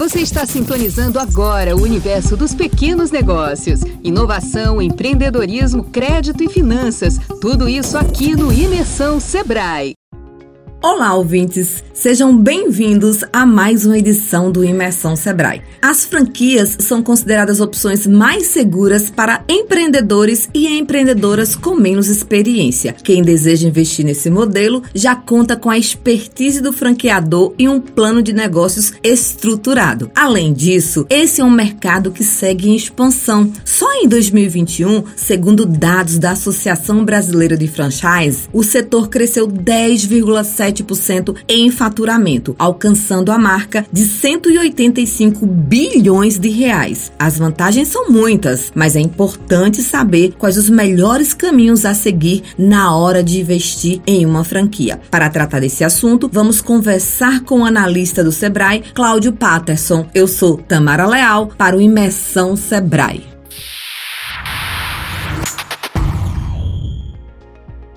Você está sintonizando agora o universo dos pequenos negócios. Inovação, empreendedorismo, crédito e finanças. Tudo isso aqui no Imersão Sebrae. Olá, ouvintes! Sejam bem-vindos a mais uma edição do Imersão Sebrae. As franquias são consideradas opções mais seguras para empreendedores e empreendedoras com menos experiência. Quem deseja investir nesse modelo já conta com a expertise do franqueador e um plano de negócios estruturado. Além disso, esse é um mercado que segue em expansão. Só em 2021, segundo dados da Associação Brasileira de Franchise, o setor cresceu 10,7 7% em faturamento, alcançando a marca de 185 bilhões de reais. As vantagens são muitas, mas é importante saber quais os melhores caminhos a seguir na hora de investir em uma franquia. Para tratar desse assunto, vamos conversar com o analista do Sebrae, Cláudio Patterson. Eu sou Tamara Leal para o Imersão Sebrae.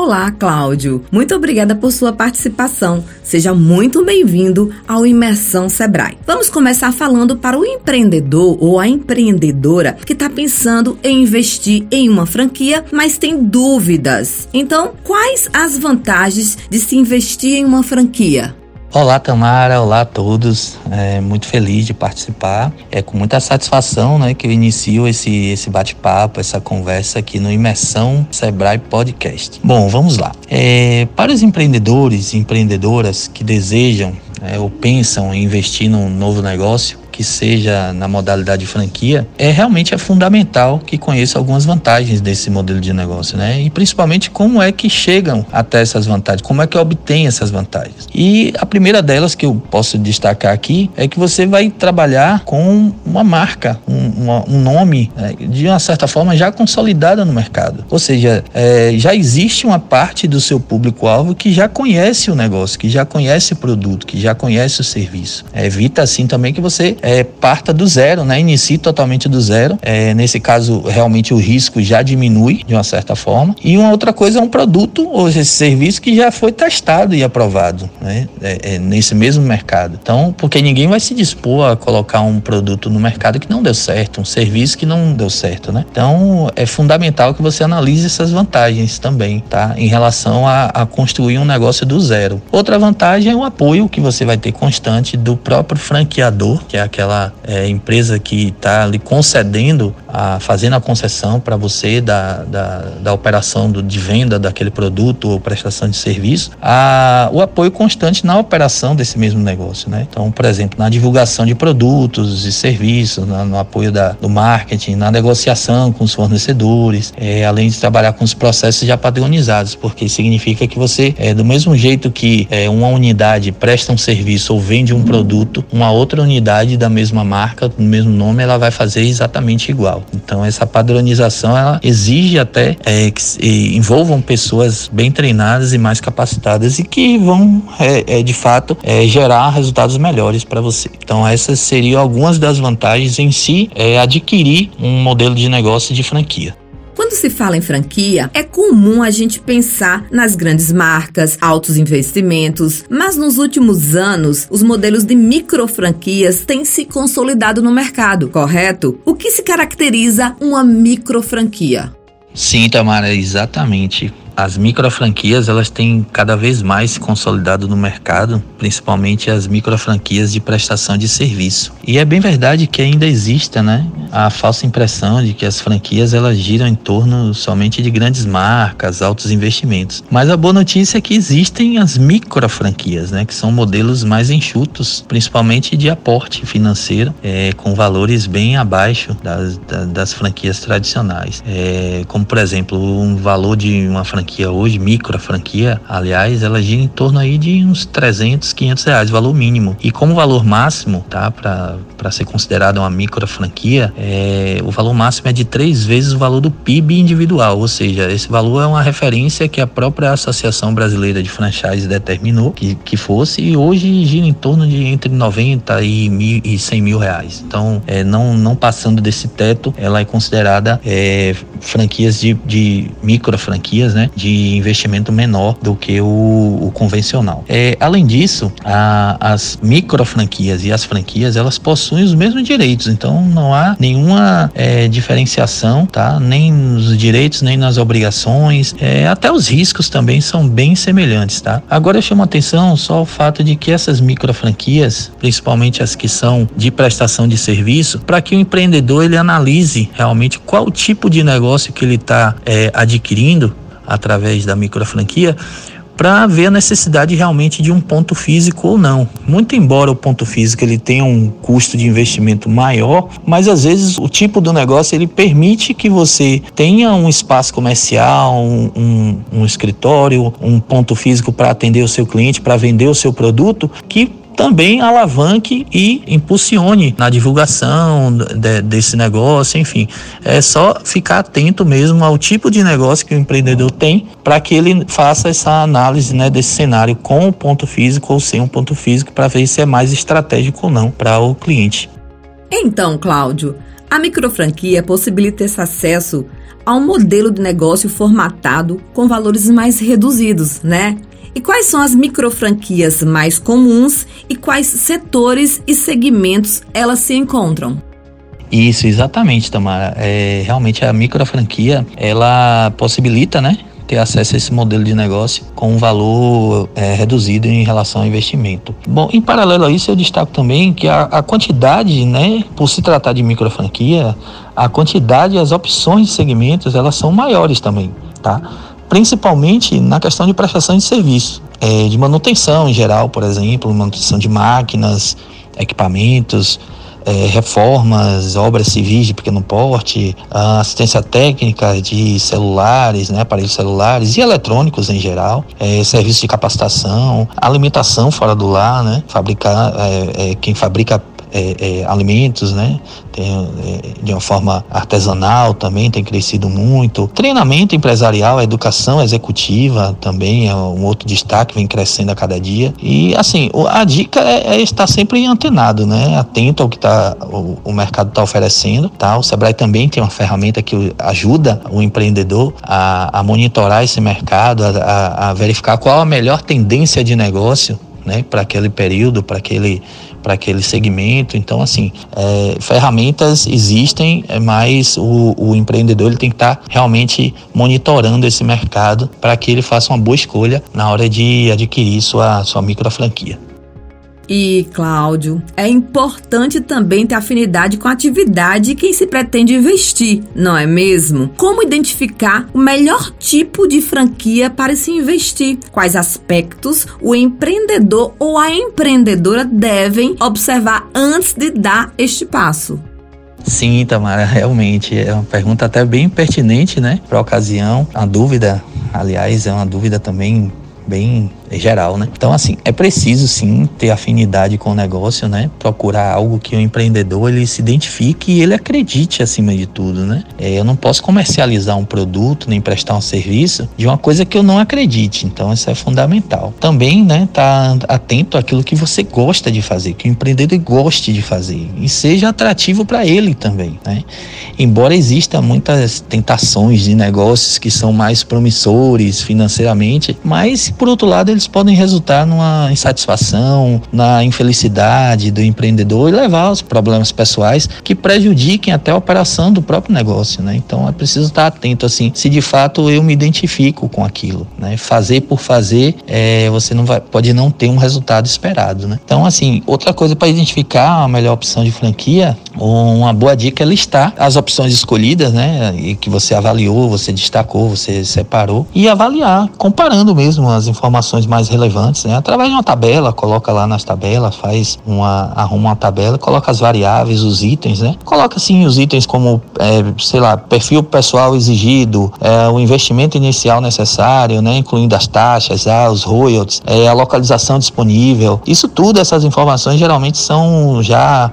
Olá, Cláudio. Muito obrigada por sua participação. Seja muito bem-vindo ao Imersão Sebrae. Vamos começar falando para o empreendedor ou a empreendedora que está pensando em investir em uma franquia, mas tem dúvidas. Então, quais as vantagens de se investir em uma franquia? Olá, Tamara. Olá a todos. É muito feliz de participar. É com muita satisfação né, que eu inicio esse, esse bate-papo, essa conversa aqui no Imersão Sebrae Podcast. Bom, vamos lá. É, para os empreendedores e empreendedoras que desejam é, ou pensam em investir num novo negócio, que seja na modalidade franquia, é realmente é fundamental que conheça algumas vantagens desse modelo de negócio, né? E principalmente como é que chegam até essas vantagens, como é que obtém essas vantagens. E a primeira delas que eu posso destacar aqui é que você vai trabalhar com uma marca, um, uma, um nome né, de uma certa forma já consolidada no mercado. Ou seja, é, já existe uma parte do seu público-alvo que já conhece o negócio, que já conhece o produto, que já conhece o serviço. É, evita assim também que você é, parta do zero, né? Inicie totalmente do zero. É, nesse caso, realmente o risco já diminui de uma certa forma. E uma outra coisa é um produto ou esse serviço que já foi testado e aprovado, né? É, é, nesse mesmo mercado. Então, porque ninguém vai se dispor a colocar um produto no mercado que não deu certo, um serviço que não deu certo, né? Então, é fundamental que você analise essas vantagens também, tá? Em relação a, a construir um negócio do zero. Outra vantagem é o apoio que você vai ter constante do próprio franqueador, que é aquele aquela é, empresa que está lhe concedendo, a, fazendo a concessão para você da, da, da operação do, de venda daquele produto ou prestação de serviço, a, o apoio constante na operação desse mesmo negócio. Né? Então, por exemplo, na divulgação de produtos e serviços, na, no apoio da, do marketing, na negociação com os fornecedores, é, além de trabalhar com os processos já padronizados, porque significa que você, é, do mesmo jeito que é, uma unidade presta um serviço ou vende um produto, uma outra unidade da mesma marca, do mesmo nome, ela vai fazer exatamente igual. Então essa padronização ela exige até é, que envolvam pessoas bem treinadas e mais capacitadas e que vão é, é, de fato é, gerar resultados melhores para você. Então essas seriam algumas das vantagens em si é, adquirir um modelo de negócio de franquia. Quando se fala em franquia, é comum a gente pensar nas grandes marcas, altos investimentos, mas nos últimos anos, os modelos de micro franquias têm se consolidado no mercado, correto? O que se caracteriza uma micro franquia? Sim, Tamara, exatamente as microfranquias elas têm cada vez mais se consolidado no mercado, principalmente as microfranquias de prestação de serviço. E é bem verdade que ainda existe, né, a falsa impressão de que as franquias elas giram em torno somente de grandes marcas, altos investimentos. Mas a boa notícia é que existem as microfranquias, né, que são modelos mais enxutos, principalmente de aporte financeiro, é, com valores bem abaixo das, das, das franquias tradicionais. É, como por exemplo, um valor de uma franquia franquia hoje, micro franquia, aliás, ela gira em torno aí de uns 300, 500 reais, valor mínimo. E como valor máximo, tá, para ser considerada uma micro franquia, é, o valor máximo é de três vezes o valor do PIB individual, ou seja, esse valor é uma referência que a própria Associação Brasileira de Franchise determinou que, que fosse e hoje gira em torno de entre 90 e, mil, e 100 mil reais. Então, é, não, não passando desse teto, ela é considerada é, franquias de, de micro franquias, né? De investimento menor do que o, o convencional. É, além disso, a, as micro franquias e as franquias elas possuem os mesmos direitos. Então não há nenhuma é, diferenciação, tá? Nem nos direitos, nem nas obrigações. É, até os riscos também são bem semelhantes, tá? Agora eu chamo atenção só o fato de que essas micro franquias, principalmente as que são de prestação de serviço, para que o empreendedor ele analise realmente qual tipo de negócio que ele está é, adquirindo através da micro franquia para ver a necessidade realmente de um ponto físico ou não. Muito embora o ponto físico ele tenha um custo de investimento maior, mas às vezes o tipo do negócio ele permite que você tenha um espaço comercial, um, um, um escritório, um ponto físico para atender o seu cliente, para vender o seu produto, que também alavanque e impulsione na divulgação de, desse negócio, enfim. É só ficar atento mesmo ao tipo de negócio que o empreendedor tem para que ele faça essa análise né, desse cenário com o ponto físico ou sem um ponto físico para ver se é mais estratégico ou não para o cliente. Então, Cláudio, a microfranquia possibilita esse acesso a um modelo de negócio formatado com valores mais reduzidos, né? E quais são as microfranquias mais comuns e quais setores e segmentos elas se encontram? Isso, exatamente, Tamara. É, realmente a microfranquia, ela possibilita, né, ter acesso a esse modelo de negócio com um valor é, reduzido em relação ao investimento. Bom, em paralelo a isso, eu destaco também que a, a quantidade, né, por se tratar de microfranquia, a quantidade e as opções de segmentos, elas são maiores também, tá? Principalmente na questão de prestação de serviço, é, de manutenção em geral, por exemplo, manutenção de máquinas, equipamentos, é, reformas, obras civis de pequeno porte, assistência técnica de celulares, né, aparelhos celulares e eletrônicos em geral, é, de capacitação, alimentação fora do lar, né, fabricar, é, é quem fabrica é, é, alimentos, né? Tem, é, de uma forma artesanal também tem crescido muito. Treinamento empresarial, educação executiva também é um outro destaque, vem crescendo a cada dia. E assim, a dica é, é estar sempre antenado, né? Atento ao que tá, o, o mercado está oferecendo. Tá? O Sebrae também tem uma ferramenta que ajuda o empreendedor a, a monitorar esse mercado, a, a, a verificar qual a melhor tendência de negócio né, para aquele período, para aquele para aquele segmento. Então, assim, é, ferramentas existem, é, mas o, o, empreendedor ele tem que estar tá realmente monitorando esse mercado para que ele faça uma boa escolha na hora de adquirir sua, sua micro franquia. E, Cláudio, é importante também ter afinidade com a atividade quem se pretende investir, não é mesmo? Como identificar o melhor tipo de franquia para se investir? Quais aspectos o empreendedor ou a empreendedora devem observar antes de dar este passo? Sim, Tamara, realmente é uma pergunta até bem pertinente, né, para a ocasião. A dúvida, aliás, é uma dúvida também bem geral, né? Então, assim, é preciso sim ter afinidade com o negócio, né? Procurar algo que o empreendedor ele se identifique e ele acredite acima de tudo, né? É, eu não posso comercializar um produto nem prestar um serviço de uma coisa que eu não acredite. Então, isso é fundamental. Também, né? Tá atento àquilo que você gosta de fazer, que o empreendedor goste de fazer e seja atrativo para ele também, né? Embora exista muitas tentações de negócios que são mais promissores financeiramente, mas por outro lado eles podem resultar numa insatisfação, na infelicidade do empreendedor e levar aos problemas pessoais que prejudiquem até a operação do próprio negócio, né? Então é preciso estar atento assim, se de fato eu me identifico com aquilo, né? Fazer por fazer, é, você não vai, pode não ter um resultado esperado, né? Então assim, outra coisa para identificar a melhor opção de franquia, uma boa dica é listar as opções escolhidas, né? E que você avaliou, você destacou, você separou e avaliar, comparando mesmo as informações mais relevantes, né? Através de uma tabela, coloca lá nas tabelas, faz uma, arruma uma tabela, coloca as variáveis, os itens, né? Coloca assim os itens como, é, sei lá, perfil pessoal exigido, é, o investimento inicial necessário, né? Incluindo as taxas, ah, os royalties, é, a localização disponível. Isso tudo, essas informações geralmente são já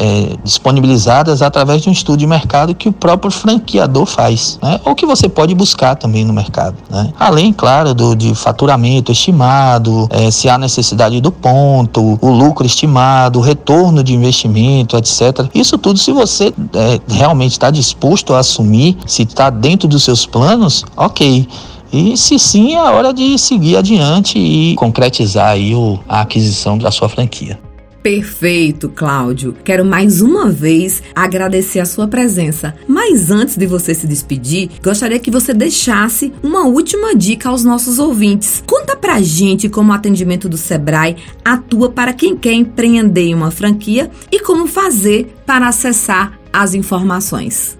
é, disponibilizadas através de um estudo de mercado que o próprio franqueador faz, né? Ou que você pode buscar também no mercado, né? Além, claro, do, de faturamento estimado, é, se há necessidade do ponto, o lucro estimado, o retorno de investimento, etc. Isso tudo, se você é, realmente está disposto a assumir, se está dentro dos seus planos, ok. E se sim, é hora de seguir adiante e concretizar aí o, a aquisição da sua franquia. Perfeito, Cláudio. Quero mais uma vez agradecer a sua presença. Mas antes de você se despedir, gostaria que você deixasse uma última dica aos nossos ouvintes. Conta pra gente como o atendimento do Sebrae atua para quem quer empreender em uma franquia e como fazer para acessar as informações.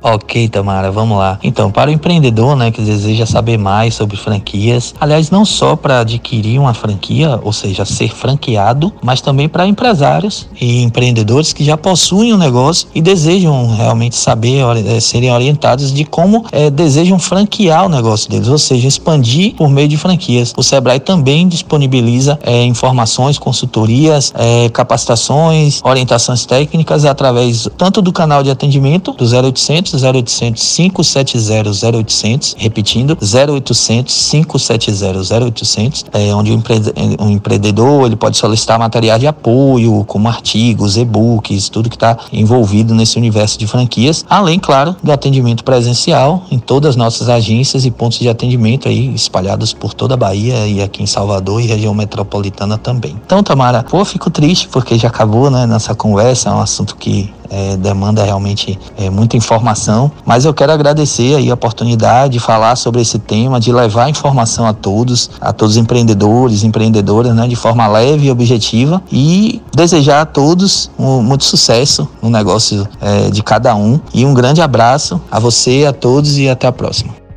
Ok, Tamara, vamos lá. Então, para o empreendedor, né, que deseja saber mais sobre franquias, aliás, não só para adquirir uma franquia, ou seja, ser franqueado, mas também para empresários e empreendedores que já possuem um negócio e desejam realmente saber, é, serem orientados de como é, desejam franquear o negócio deles, ou seja, expandir por meio de franquias. O Sebrae também disponibiliza é, informações, consultorias, capacitações, orientações técnicas através tanto do canal de atendimento do 0800 0800 570 0800, repetindo, 0800 570 0800, é, onde o, empre empreendedor ele pode solicitar material de apoio, como artigos, e-books, tudo que está envolvido nesse universo de franquias, além, claro, do atendimento presencial em todas as nossas agências e pontos de atendimento aí espalhados por toda a Bahia e aqui em Salvador e região metropolitana também. Então, Tamara, pô, fico triste porque já acabou, né, nessa conversa, é um assunto que é, demanda realmente é, muita informação, mas eu quero agradecer aí a oportunidade de falar sobre esse tema, de levar informação a todos, a todos os empreendedores, empreendedoras, né, de forma leve e objetiva e desejar a todos um, muito sucesso no negócio é, de cada um e um grande abraço a você, a todos e até a próxima.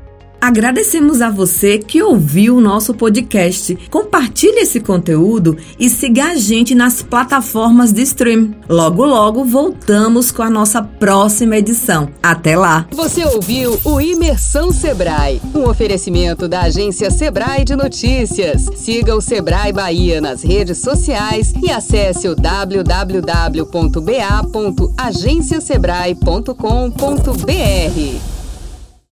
Agradecemos a você que ouviu o nosso podcast. Compartilhe esse conteúdo e siga a gente nas plataformas de stream. Logo, logo voltamos com a nossa próxima edição. Até lá! Você ouviu o Imersão Sebrae, um oferecimento da agência Sebrae de Notícias. Siga o Sebrae Bahia nas redes sociais e acesse o www.ba.agenciasebrae.com.br.